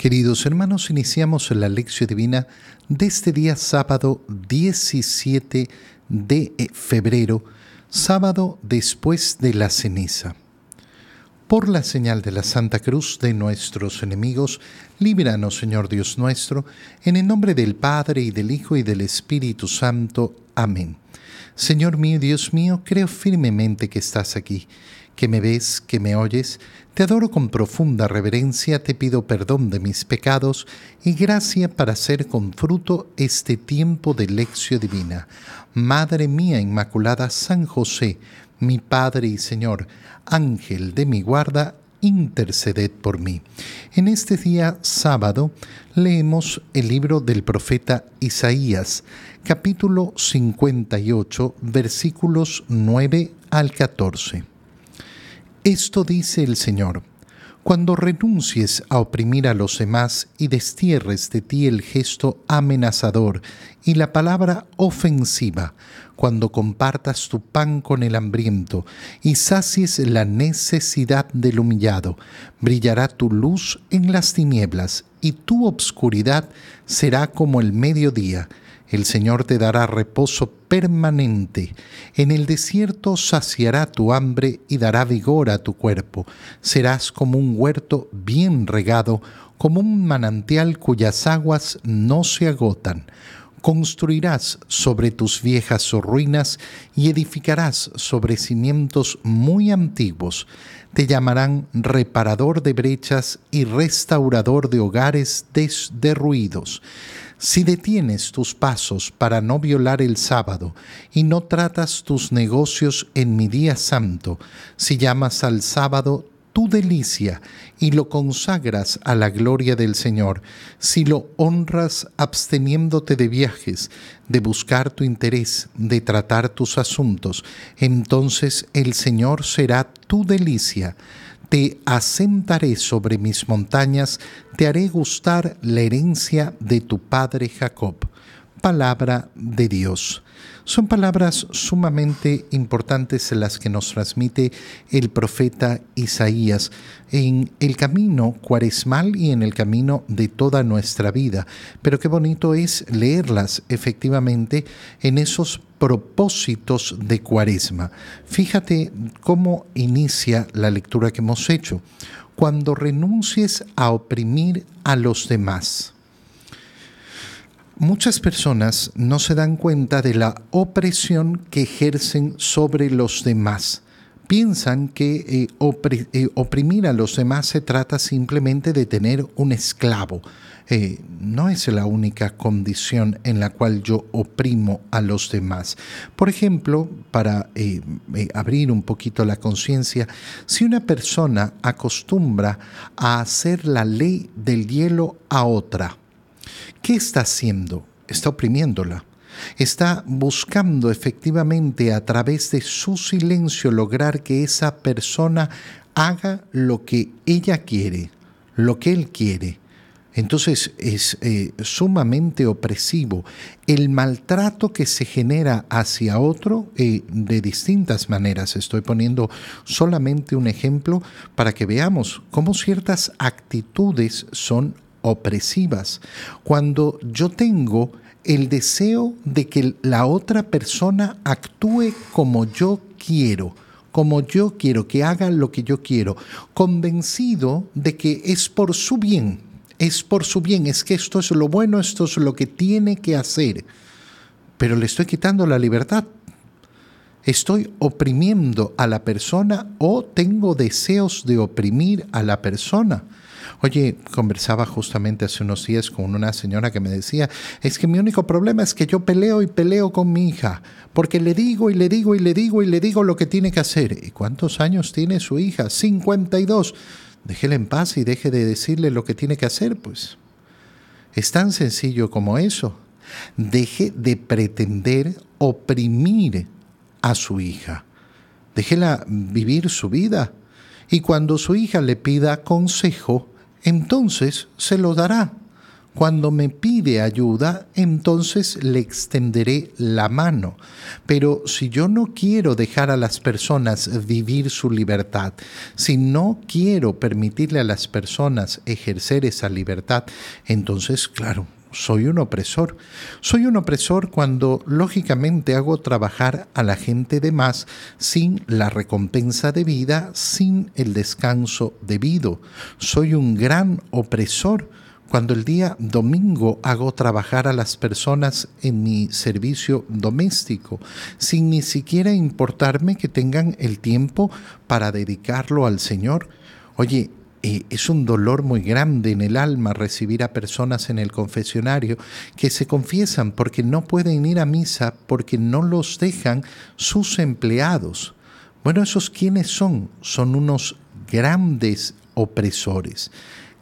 Queridos hermanos, iniciamos la lección divina de este día sábado 17 de febrero, sábado después de la ceniza. Por la señal de la Santa Cruz de nuestros enemigos, líbranos, Señor Dios nuestro, en el nombre del Padre y del Hijo y del Espíritu Santo. Amén. Señor mío, Dios mío, creo firmemente que estás aquí que me ves, que me oyes, te adoro con profunda reverencia, te pido perdón de mis pecados y gracia para hacer con fruto este tiempo de lección divina. Madre mía Inmaculada, San José, mi Padre y Señor, Ángel de mi guarda, interceded por mí. En este día sábado leemos el libro del profeta Isaías, capítulo 58, versículos 9 al 14. Esto dice el Señor, cuando renuncies a oprimir a los demás y destierres de ti el gesto amenazador y la palabra ofensiva, cuando compartas tu pan con el hambriento y sacies la necesidad del humillado, brillará tu luz en las tinieblas y tu obscuridad será como el mediodía el Señor te dará reposo permanente. En el desierto saciará tu hambre y dará vigor a tu cuerpo. Serás como un huerto bien regado, como un manantial cuyas aguas no se agotan. Construirás sobre tus viejas ruinas y edificarás sobre cimientos muy antiguos. Te llamarán reparador de brechas y restaurador de hogares derruidos. Si detienes tus pasos para no violar el sábado y no tratas tus negocios en mi día santo, si llamas al sábado tu delicia y lo consagras a la gloria del Señor, si lo honras absteniéndote de viajes, de buscar tu interés, de tratar tus asuntos, entonces el Señor será tu delicia te asentaré sobre mis montañas, te haré gustar la herencia de tu padre Jacob. Palabra de Dios. Son palabras sumamente importantes las que nos transmite el profeta Isaías en el camino cuaresmal y en el camino de toda nuestra vida. Pero qué bonito es leerlas efectivamente en esos propósitos de cuaresma. Fíjate cómo inicia la lectura que hemos hecho. Cuando renuncies a oprimir a los demás. Muchas personas no se dan cuenta de la opresión que ejercen sobre los demás. Piensan que eh, eh, oprimir a los demás se trata simplemente de tener un esclavo. Eh, no es la única condición en la cual yo oprimo a los demás. Por ejemplo, para abrir un poquito la conciencia, si una persona acostumbra a hacer la ley del hielo a otra, ¿Qué está haciendo? Está oprimiéndola. Está buscando efectivamente a través de su silencio lograr que esa persona haga lo que ella quiere, lo que él quiere. Entonces es eh, sumamente opresivo el maltrato que se genera hacia otro eh, de distintas maneras. Estoy poniendo solamente un ejemplo para que veamos cómo ciertas actitudes son opresivas. Cuando yo tengo el deseo de que la otra persona actúe como yo quiero, como yo quiero, que haga lo que yo quiero, convencido de que es por su bien, es por su bien, es que esto es lo bueno, esto es lo que tiene que hacer, pero le estoy quitando la libertad. Estoy oprimiendo a la persona o tengo deseos de oprimir a la persona. Oye, conversaba justamente hace unos días con una señora que me decía, es que mi único problema es que yo peleo y peleo con mi hija, porque le digo y le digo y le digo y le digo lo que tiene que hacer. ¿Y cuántos años tiene su hija? 52. Déjela en paz y deje de decirle lo que tiene que hacer, pues. Es tan sencillo como eso. Deje de pretender oprimir a su hija. Déjela vivir su vida. Y cuando su hija le pida consejo, entonces se lo dará. Cuando me pide ayuda, entonces le extenderé la mano. Pero si yo no quiero dejar a las personas vivir su libertad, si no quiero permitirle a las personas ejercer esa libertad, entonces, claro, soy un opresor. Soy un opresor cuando lógicamente hago trabajar a la gente de más sin la recompensa debida, sin el descanso debido. Soy un gran opresor cuando el día domingo hago trabajar a las personas en mi servicio doméstico, sin ni siquiera importarme que tengan el tiempo para dedicarlo al Señor. Oye, es un dolor muy grande en el alma recibir a personas en el confesionario que se confiesan porque no pueden ir a misa porque no los dejan sus empleados. Bueno, ¿esos quiénes son? Son unos grandes opresores.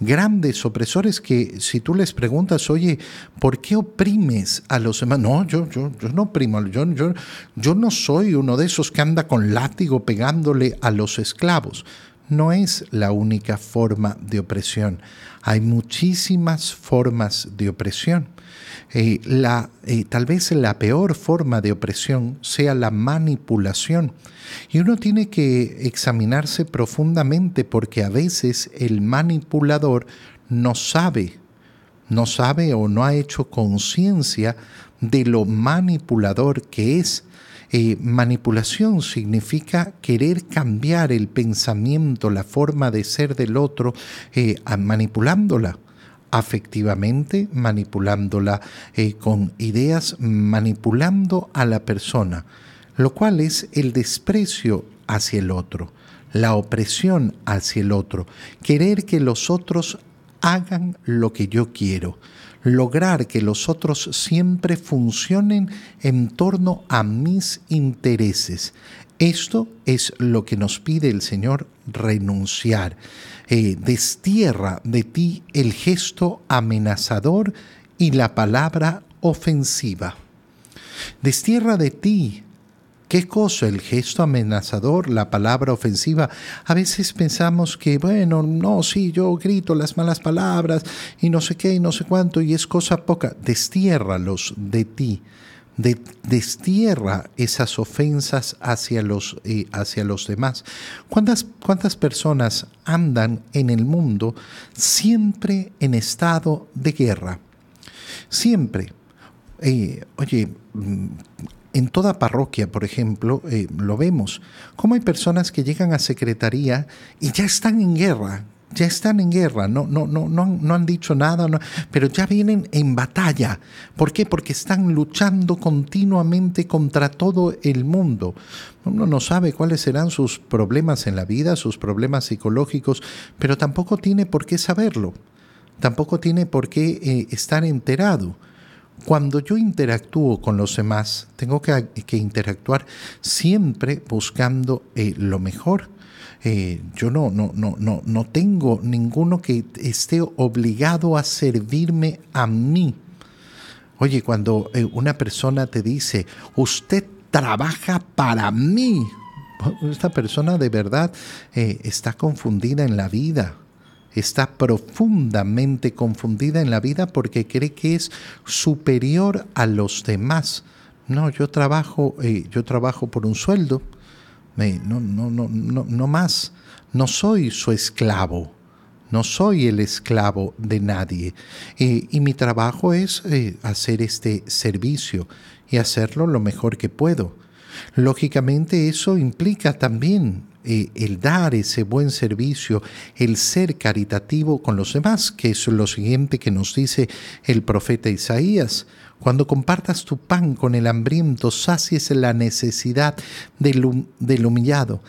Grandes opresores que si tú les preguntas, oye, ¿por qué oprimes a los demás? No, yo, yo, yo no oprimo, yo, yo, yo no soy uno de esos que anda con látigo pegándole a los esclavos no es la única forma de opresión. Hay muchísimas formas de opresión. Eh, eh, tal vez la peor forma de opresión sea la manipulación. Y uno tiene que examinarse profundamente porque a veces el manipulador no sabe, no sabe o no ha hecho conciencia de lo manipulador que es eh, manipulación significa querer cambiar el pensamiento, la forma de ser del otro, eh, manipulándola afectivamente, manipulándola eh, con ideas, manipulando a la persona, lo cual es el desprecio hacia el otro, la opresión hacia el otro, querer que los otros hagan lo que yo quiero lograr que los otros siempre funcionen en torno a mis intereses. Esto es lo que nos pide el Señor renunciar. Eh, destierra de ti el gesto amenazador y la palabra ofensiva. Destierra de ti ¿Qué cosa? El gesto amenazador, la palabra ofensiva. A veces pensamos que, bueno, no, sí, yo grito las malas palabras y no sé qué y no sé cuánto y es cosa poca. Destiérralos de ti. destierra esas ofensas hacia los, eh, hacia los demás. ¿Cuántas, ¿Cuántas personas andan en el mundo siempre en estado de guerra? Siempre. Eh, oye, mm, en toda parroquia, por ejemplo, eh, lo vemos, cómo hay personas que llegan a secretaría y ya están en guerra, ya están en guerra, no, no, no, no, no han dicho nada, pero ya vienen en batalla. ¿Por qué? Porque están luchando continuamente contra todo el mundo. Uno no sabe cuáles serán sus problemas en la vida, sus problemas psicológicos, pero tampoco tiene por qué saberlo, tampoco tiene por qué eh, estar enterado. Cuando yo interactúo con los demás, tengo que, interactuar siempre buscando eh, lo mejor. Eh, yo no, no, no, no, no tengo ninguno que esté obligado a servirme a mí. Oye, cuando eh, una persona te dice, usted trabaja para mí, esta persona de verdad está confundida en la vida está profundamente confundida en la vida porque cree que es superior a los demás. No, yo trabajo, eh, yo trabajo por un sueldo, no, no, no, no, no más. No soy su esclavo, no soy el esclavo de nadie. y mi trabajo es eh, hacer este servicio y hacerlo lo mejor que puedo. Lógicamente eso implica también eh, el dar ese buen servicio, el ser caritativo con los demás, que es lo siguiente que nos dice el profeta Isaías. Cuando compartas tu pan con el hambriento, sacies la necesidad del, del humillado.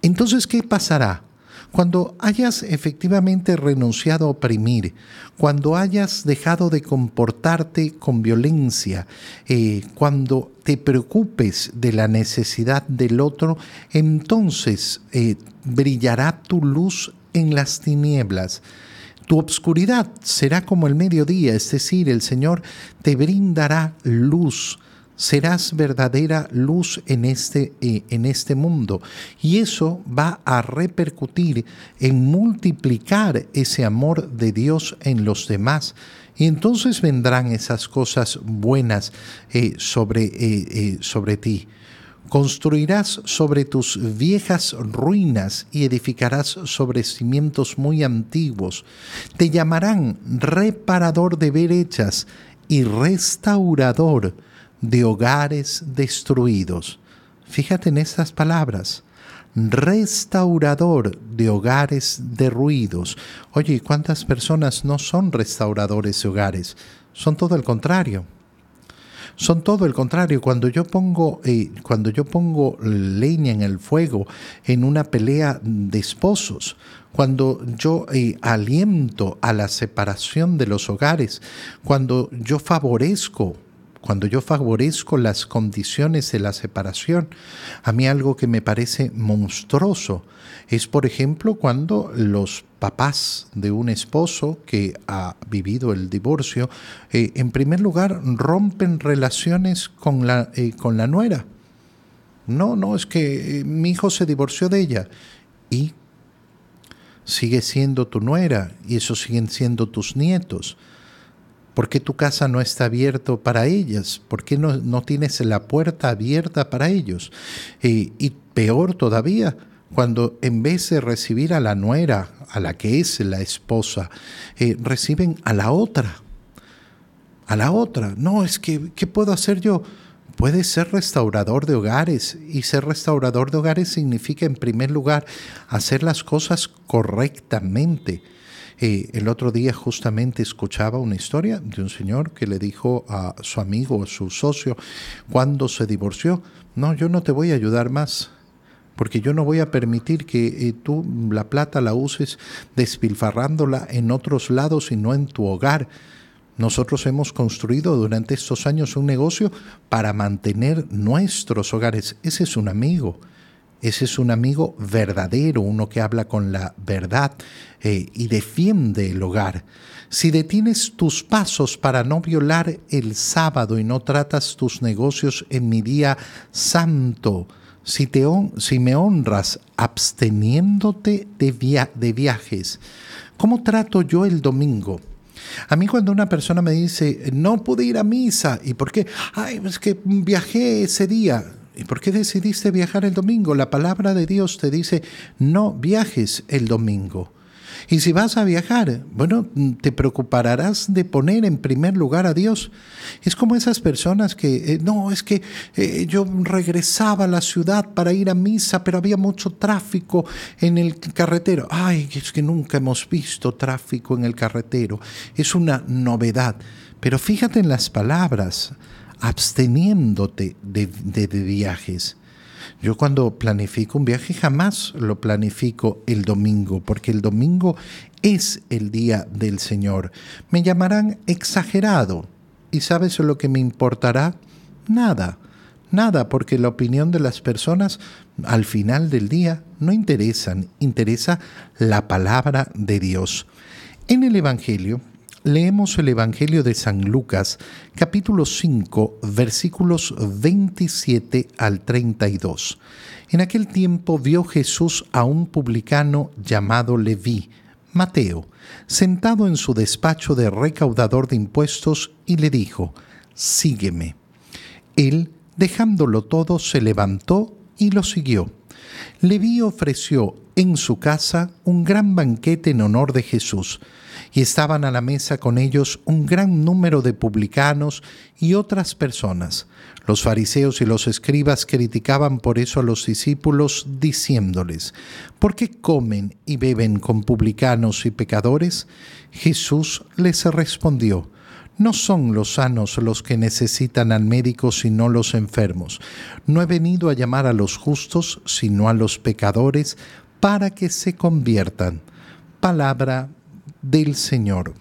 Entonces, ¿qué pasará? Cuando hayas efectivamente renunciado a oprimir, cuando hayas dejado de comportarte con violencia, eh, cuando te preocupes de la necesidad del otro, entonces eh, brillará tu luz en las tinieblas. Tu obscuridad será como el mediodía, es decir, el Señor te brindará luz serás verdadera luz en este, eh, en este mundo. Y eso va a repercutir en multiplicar ese amor de Dios en los demás. Y entonces vendrán esas cosas buenas eh, sobre, eh, sobre ti. Construirás sobre tus viejas ruinas y edificarás sobre cimientos muy antiguos. Te llamarán reparador de berechas y restaurador de hogares destruidos. Fíjate en estas palabras. Restaurador de hogares derruidos. Oye, ¿cuántas personas no son restauradores de hogares? Son todo el contrario. Son todo el contrario. Cuando yo pongo, eh, cuando yo pongo leña en el fuego en una pelea de esposos, cuando yo eh, aliento a la separación de los hogares, cuando yo favorezco cuando yo favorezco las condiciones de la separación, a mí algo que me parece monstruoso es, por ejemplo, cuando los papás de un esposo que ha vivido el divorcio, eh, en primer lugar, rompen relaciones con la, eh, con la nuera. No, no, es que eh, mi hijo se divorció de ella y sigue siendo tu nuera y esos siguen siendo tus nietos. ¿Por qué tu casa no está abierta para ellas? ¿Por qué no, tienes la puerta abierta para ellos? y peor todavía, cuando en vez de recibir a la nuera, a la que es la esposa, eh, reciben a la otra. A la otra. No, es que, ¿qué puedo hacer yo? Puedes ser restaurador de hogares y ser restaurador de hogares significa en primer lugar hacer las cosas correctamente el otro día justamente escuchaba una historia de un señor que le dijo a su amigo, a su socio, cuando se divorció, no, yo no te voy a ayudar más, porque yo no voy a permitir que eh, tú la plata la uses despilfarrándola en otros lados y no en tu hogar. Nosotros hemos construido durante estos años un negocio para mantener nuestros hogares. Ese es un amigo. Ese es un amigo verdadero, uno que habla con la verdad eh, y defiende el hogar. Si detienes tus pasos para no violar el sábado y no tratas tus negocios en mi día santo, si, te si me honras absteniéndote de, de viajes, ¿cómo trato yo el domingo? A mí cuando una persona me dice, no pude ir a misa, ¿y por qué? Ay, es que viajé ese día. ¿Y por qué decidiste viajar el domingo? La palabra de Dios te dice, no viajes el domingo. Y si vas a viajar, bueno, te preocuparás de poner en primer lugar a Dios. Es como esas personas que, eh, no, es que eh, yo regresaba a la ciudad para ir a misa, pero había mucho tráfico en el carretero. Ay, es que nunca hemos visto tráfico en el carretero. Es una novedad. Pero fíjate en las palabras absteniéndote de, viajes. Yo cuando planifico un viaje jamás lo planifico el domingo, porque el domingo es el día del Señor. Me llamarán exagerado. ¿Y sabes lo que me importará? Nada, nada, porque la opinión de las personas al final del día no interesan, interesa la palabra de Dios. En el Evangelio Leemos el Evangelio de San Lucas, capítulo 5, versículos 27 al 32. En aquel tiempo vio Jesús a un publicano llamado Leví, Mateo, sentado en su despacho de recaudador de impuestos y le dijo, Sígueme. Él, dejándolo todo, se levantó y lo siguió. Leví ofreció en su casa un gran banquete en honor de Jesús, y estaban a la mesa con ellos un gran número de publicanos y otras personas. Los fariseos y los escribas criticaban por eso a los discípulos, diciéndoles, ¿por qué comen y beben con publicanos y pecadores? Jesús les respondió, no son los sanos los que necesitan al médico, sino los enfermos. No he venido a llamar a los justos, sino a los pecadores, para que se conviertan. Palabra del Señor.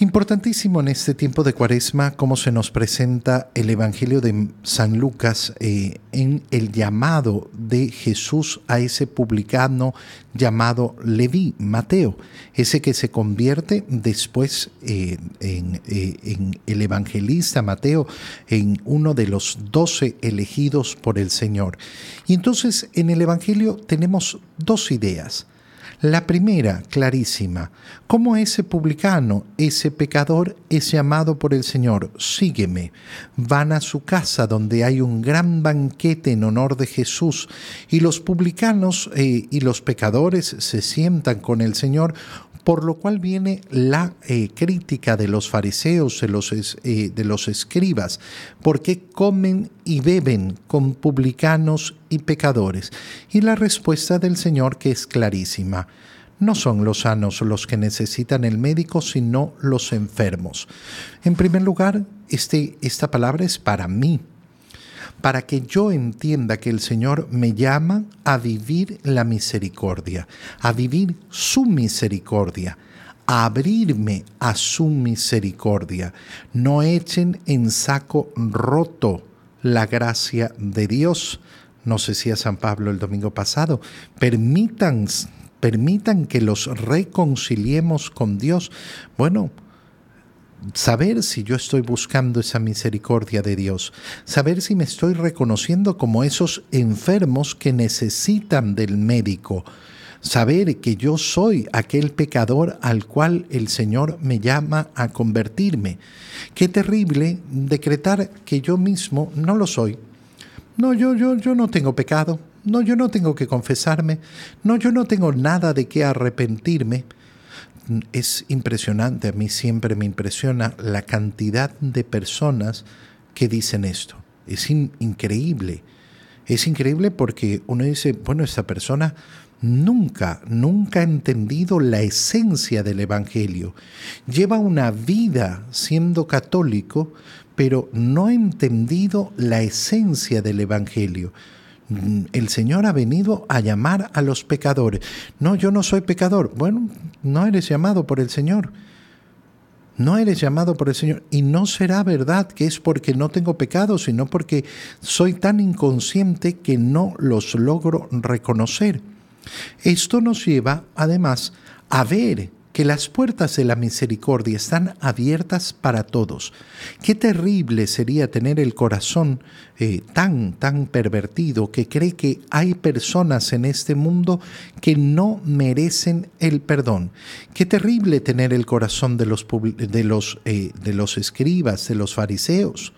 Importantísimo en este tiempo de cuaresma cómo se nos presenta el Evangelio de San Lucas eh, en el llamado de Jesús a ese publicano llamado Leví, Mateo, ese que se convierte después eh, en, eh, en el evangelista Mateo, en uno de los doce elegidos por el Señor. Y entonces en el Evangelio tenemos dos ideas. La primera, clarísima, cómo ese publicano, ese pecador es llamado por el Señor, sígueme. Van a su casa donde hay un gran banquete en honor de Jesús y los publicanos eh, y los pecadores se sientan con el Señor por lo cual viene la eh, crítica de los fariseos, de los, eh, de los escribas, porque comen y beben con publicanos y pecadores. Y la respuesta del Señor que es clarísima. No son los sanos los que necesitan el médico, sino los enfermos. En primer lugar, este, esta palabra es para mí, para que yo entienda que el Señor me llama a vivir la misericordia, a vivir su misericordia, a abrirme a su misericordia. No echen en saco roto la gracia de Dios. Nos decía San Pablo el domingo pasado, permitan, permitan que los reconciliemos con Dios. Bueno, saber si yo estoy buscando esa misericordia de Dios, saber si me estoy reconociendo como esos enfermos que necesitan del médico, saber que yo soy aquel pecador al cual el Señor me llama a convertirme. Qué terrible decretar que yo mismo no lo soy. No, yo, yo, yo no tengo pecado. No, yo no tengo que confesarme. No, yo no tengo nada de qué arrepentirme es impresionante, a mí siempre me impresiona la cantidad de personas que dicen esto. Es increíble. Es increíble porque uno dice, bueno, esta persona nunca, nunca ha entendido la esencia del Evangelio. Lleva una vida siendo católico, pero no ha entendido la esencia del Evangelio. Mm, el Señor ha venido a llamar a los pecadores. No, yo no soy pecador. Bueno, no eres llamado por el Señor. No eres llamado por el Señor. Y no será verdad que es porque no tengo pecado, sino porque soy tan inconsciente que no los logro reconocer. Esto nos lleva, además, a ver que las puertas de la misericordia están abiertas para todos. Qué terrible sería tener el corazón eh, tan, tan pervertido que cree que hay personas en este mundo que no merecen el perdón. Qué terrible tener el corazón de los, de los, eh, de los escribas, de los fariseos.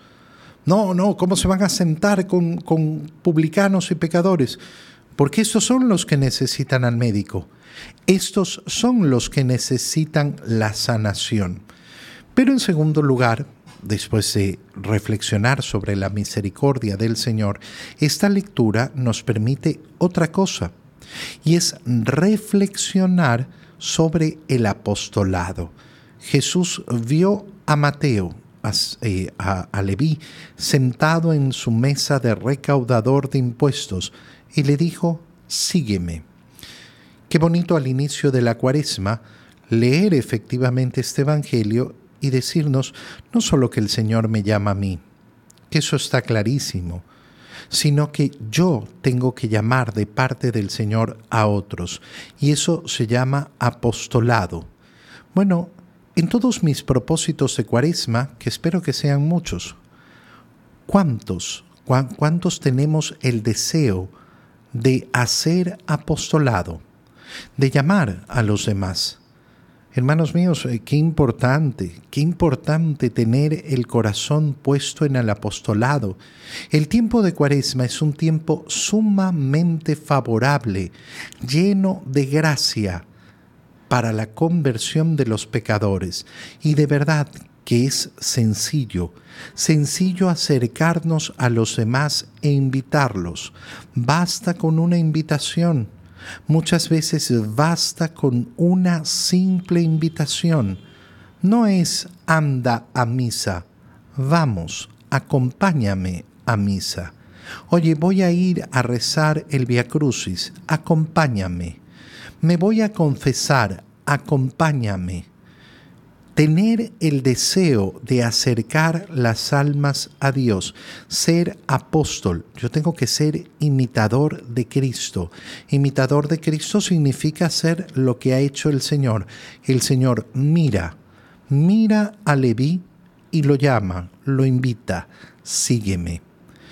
No, no, ¿cómo se van a sentar con, con publicanos y pecadores? Porque estos son los que necesitan al médico. Estos son los que necesitan la sanación. Pero en segundo lugar, después de reflexionar sobre la misericordia del Señor, esta lectura nos permite otra cosa, y es reflexionar sobre el apostolado. Jesús vio a Mateo, a, eh, a, Leví, sentado en su mesa de recaudador de impuestos, y le dijo, sígueme. Qué bonito al inicio de la cuaresma leer efectivamente este Evangelio y decirnos no solo que el Señor me llama a mí, que eso está clarísimo, sino que yo tengo que llamar de parte del Señor a otros. Y eso se llama apostolado. Bueno, en todos mis propósitos de cuaresma, que espero que sean muchos, ¿cuántos, cuántos tenemos el deseo de hacer apostolado? De llamar a los demás. Hermanos míos, eh, qué importante, qué importante tener el corazón puesto en el apostolado. El tiempo de Cuaresma es un tiempo sumamente favorable, lleno de gracia para la conversión de los pecadores. Y de verdad que es sencillo, sencillo acercarnos a los demás e invitarlos. Basta con una invitación Muchas veces basta con una simple invitación. No es anda a misa, vamos, acompáñame a misa. Oye, voy a ir a rezar el Via Crucis, acompáñame. Me voy a confesar, acompáñame. Tener el deseo de acercar las almas a Dios, ser apóstol. Yo tengo que ser imitador de Cristo. Imitador de Cristo significa hacer lo que ha hecho el Señor. El Señor mira, mira a Leví y lo llama, lo invita, sígueme.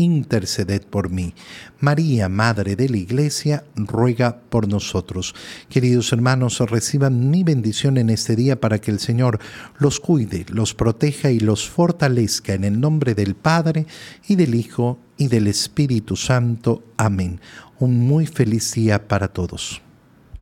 interceded por mí. María, Madre de la Iglesia, ruega por nosotros. Queridos hermanos, reciban mi bendición en este día para que el Señor los cuide, los proteja y los fortalezca en el nombre del Padre y del Hijo y del Espíritu Santo. Amén. Un muy feliz día para todos.